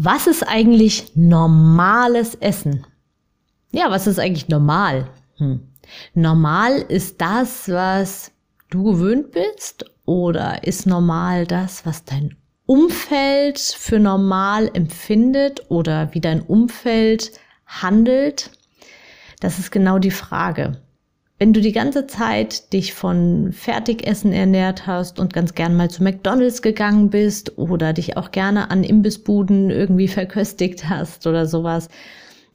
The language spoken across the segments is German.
Was ist eigentlich normales Essen? Ja, was ist eigentlich normal? Hm. Normal ist das, was du gewöhnt bist oder ist normal das, was dein Umfeld für normal empfindet oder wie dein Umfeld handelt? Das ist genau die Frage. Wenn du die ganze Zeit dich von Fertigessen ernährt hast und ganz gern mal zu McDonald's gegangen bist oder dich auch gerne an Imbissbuden irgendwie verköstigt hast oder sowas,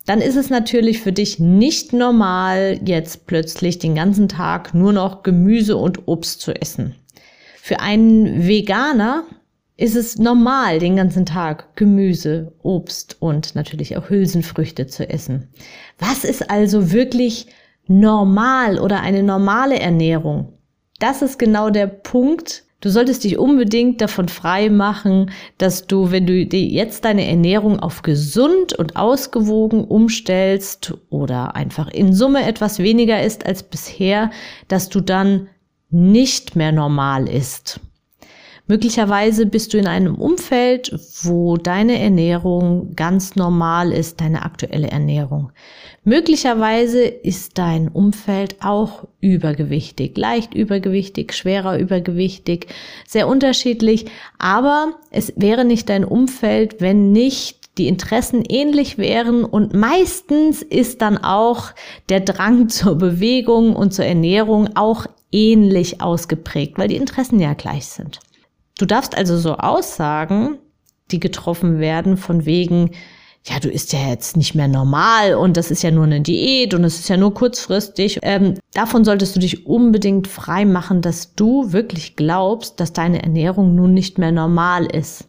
dann ist es natürlich für dich nicht normal, jetzt plötzlich den ganzen Tag nur noch Gemüse und Obst zu essen. Für einen Veganer ist es normal, den ganzen Tag Gemüse, Obst und natürlich auch Hülsenfrüchte zu essen. Was ist also wirklich normal oder eine normale Ernährung. Das ist genau der Punkt. Du solltest dich unbedingt davon frei machen, dass du, wenn du jetzt deine Ernährung auf gesund und ausgewogen umstellst oder einfach in Summe etwas weniger ist als bisher, dass du dann nicht mehr normal ist. Möglicherweise bist du in einem Umfeld, wo deine Ernährung ganz normal ist, deine aktuelle Ernährung. Möglicherweise ist dein Umfeld auch übergewichtig, leicht übergewichtig, schwerer übergewichtig, sehr unterschiedlich, aber es wäre nicht dein Umfeld, wenn nicht die Interessen ähnlich wären und meistens ist dann auch der Drang zur Bewegung und zur Ernährung auch ähnlich ausgeprägt, weil die Interessen ja gleich sind. Du darfst also so Aussagen, die getroffen werden, von wegen, ja, du isst ja jetzt nicht mehr normal und das ist ja nur eine Diät und es ist ja nur kurzfristig. Ähm, davon solltest du dich unbedingt frei machen, dass du wirklich glaubst, dass deine Ernährung nun nicht mehr normal ist.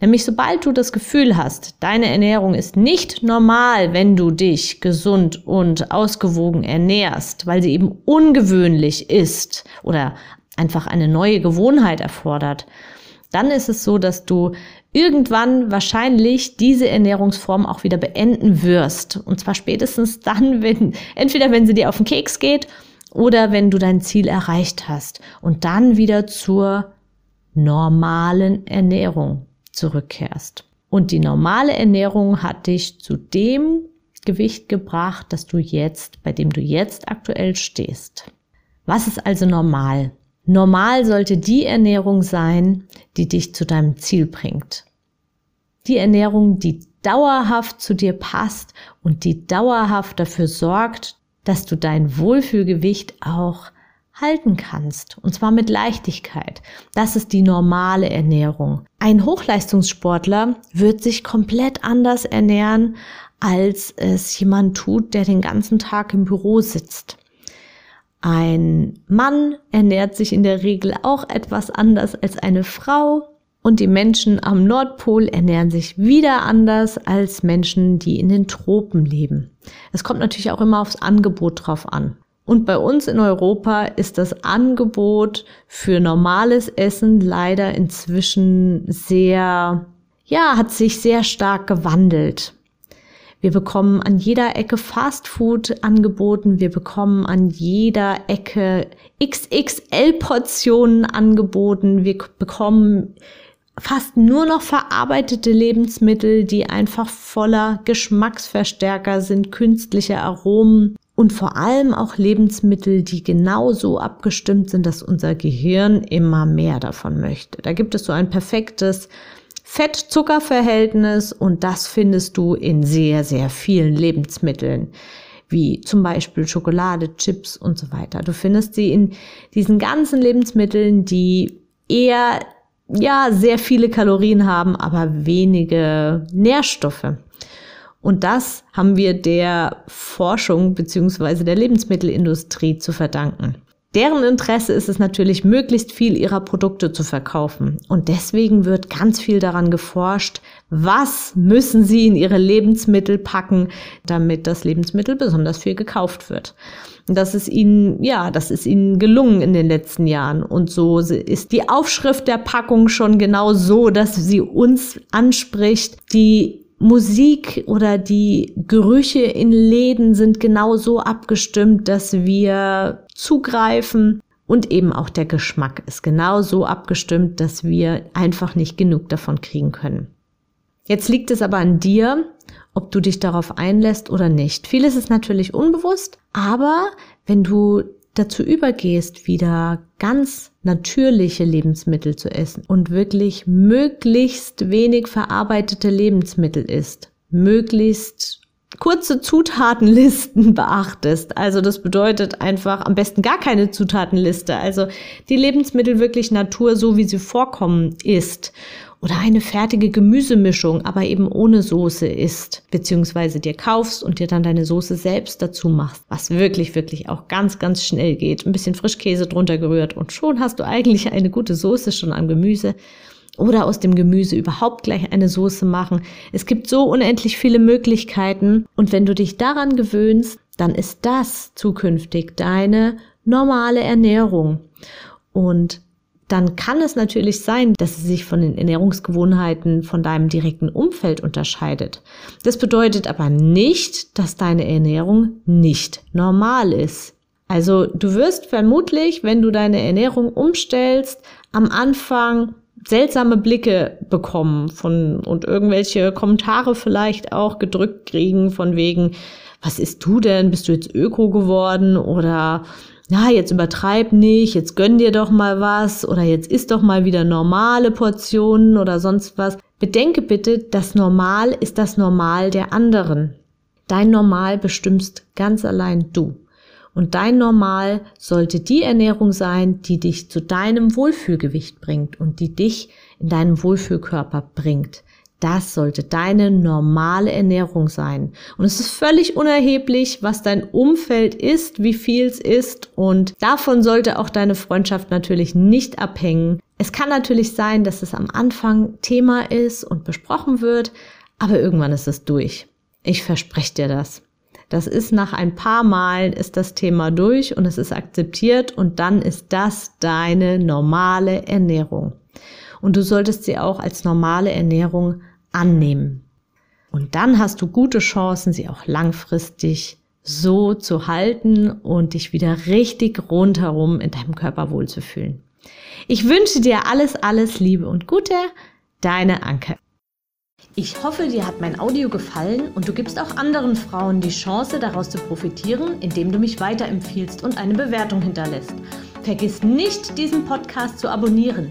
Nämlich sobald du das Gefühl hast, deine Ernährung ist nicht normal, wenn du dich gesund und ausgewogen ernährst, weil sie eben ungewöhnlich ist oder einfach eine neue Gewohnheit erfordert, dann ist es so, dass du irgendwann wahrscheinlich diese Ernährungsform auch wieder beenden wirst. Und zwar spätestens dann, wenn, entweder wenn sie dir auf den Keks geht oder wenn du dein Ziel erreicht hast und dann wieder zur normalen Ernährung zurückkehrst. Und die normale Ernährung hat dich zu dem Gewicht gebracht, dass du jetzt, bei dem du jetzt aktuell stehst. Was ist also normal? Normal sollte die Ernährung sein, die dich zu deinem Ziel bringt. Die Ernährung, die dauerhaft zu dir passt und die dauerhaft dafür sorgt, dass du dein Wohlfühlgewicht auch halten kannst. Und zwar mit Leichtigkeit. Das ist die normale Ernährung. Ein Hochleistungssportler wird sich komplett anders ernähren, als es jemand tut, der den ganzen Tag im Büro sitzt. Ein Mann ernährt sich in der Regel auch etwas anders als eine Frau und die Menschen am Nordpol ernähren sich wieder anders als Menschen, die in den Tropen leben. Es kommt natürlich auch immer aufs Angebot drauf an. Und bei uns in Europa ist das Angebot für normales Essen leider inzwischen sehr, ja, hat sich sehr stark gewandelt. Wir bekommen an jeder Ecke Fastfood angeboten. Wir bekommen an jeder Ecke XXL-Portionen angeboten. Wir bekommen fast nur noch verarbeitete Lebensmittel, die einfach voller Geschmacksverstärker sind, künstliche Aromen und vor allem auch Lebensmittel, die genauso abgestimmt sind, dass unser Gehirn immer mehr davon möchte. Da gibt es so ein perfektes Fett-Zucker-Verhältnis und das findest du in sehr, sehr vielen Lebensmitteln, wie zum Beispiel Schokolade, Chips und so weiter. Du findest sie in diesen ganzen Lebensmitteln, die eher, ja, sehr viele Kalorien haben, aber wenige Nährstoffe. Und das haben wir der Forschung beziehungsweise der Lebensmittelindustrie zu verdanken. Deren Interesse ist es natürlich, möglichst viel ihrer Produkte zu verkaufen. Und deswegen wird ganz viel daran geforscht, was müssen sie in ihre Lebensmittel packen, damit das Lebensmittel besonders viel gekauft wird. Und das ist ihnen, ja, das ist ihnen gelungen in den letzten Jahren. Und so ist die Aufschrift der Packung schon genau so, dass sie uns anspricht, die Musik oder die Gerüche in Läden sind genau so abgestimmt, dass wir zugreifen und eben auch der Geschmack ist genau so abgestimmt, dass wir einfach nicht genug davon kriegen können. Jetzt liegt es aber an dir, ob du dich darauf einlässt oder nicht. Vieles ist natürlich unbewusst, aber wenn du dazu übergehst, wieder ganz natürliche Lebensmittel zu essen und wirklich möglichst wenig verarbeitete Lebensmittel isst, möglichst kurze Zutatenlisten beachtest. Also das bedeutet einfach am besten gar keine Zutatenliste. Also die Lebensmittel wirklich Natur, so wie sie vorkommen, ist oder eine fertige Gemüsemischung, aber eben ohne Soße isst, beziehungsweise dir kaufst und dir dann deine Soße selbst dazu machst, was wirklich, wirklich auch ganz, ganz schnell geht. Ein bisschen Frischkäse drunter gerührt und schon hast du eigentlich eine gute Soße schon am Gemüse oder aus dem Gemüse überhaupt gleich eine Soße machen. Es gibt so unendlich viele Möglichkeiten und wenn du dich daran gewöhnst, dann ist das zukünftig deine normale Ernährung. Und dann kann es natürlich sein, dass sie sich von den Ernährungsgewohnheiten von deinem direkten Umfeld unterscheidet. Das bedeutet aber nicht, dass deine Ernährung nicht normal ist. Also du wirst vermutlich, wenn du deine Ernährung umstellst, am Anfang seltsame Blicke bekommen von und irgendwelche Kommentare vielleicht auch gedrückt kriegen von wegen, was isst du denn? Bist du jetzt Öko geworden oder na, jetzt übertreib nicht, jetzt gönn dir doch mal was oder jetzt isst doch mal wieder normale Portionen oder sonst was. Bedenke bitte, das Normal ist das Normal der anderen. Dein Normal bestimmst ganz allein du. Und dein Normal sollte die Ernährung sein, die dich zu deinem Wohlfühlgewicht bringt und die dich in deinem Wohlfühlkörper bringt. Das sollte deine normale Ernährung sein. Und es ist völlig unerheblich, was dein Umfeld ist, wie viel es ist. Und davon sollte auch deine Freundschaft natürlich nicht abhängen. Es kann natürlich sein, dass es am Anfang Thema ist und besprochen wird, aber irgendwann ist es durch. Ich verspreche dir das. Das ist nach ein paar Malen ist das Thema durch und es ist akzeptiert und dann ist das deine normale Ernährung. Und du solltest sie auch als normale Ernährung annehmen. Und dann hast du gute Chancen, sie auch langfristig so zu halten und dich wieder richtig rundherum in deinem Körper wohlzufühlen. Ich wünsche dir alles, alles Liebe und Gute, deine Anke. Ich hoffe, dir hat mein Audio gefallen und du gibst auch anderen Frauen die Chance, daraus zu profitieren, indem du mich weiterempfiehlst und eine Bewertung hinterlässt. Vergiss nicht, diesen Podcast zu abonnieren.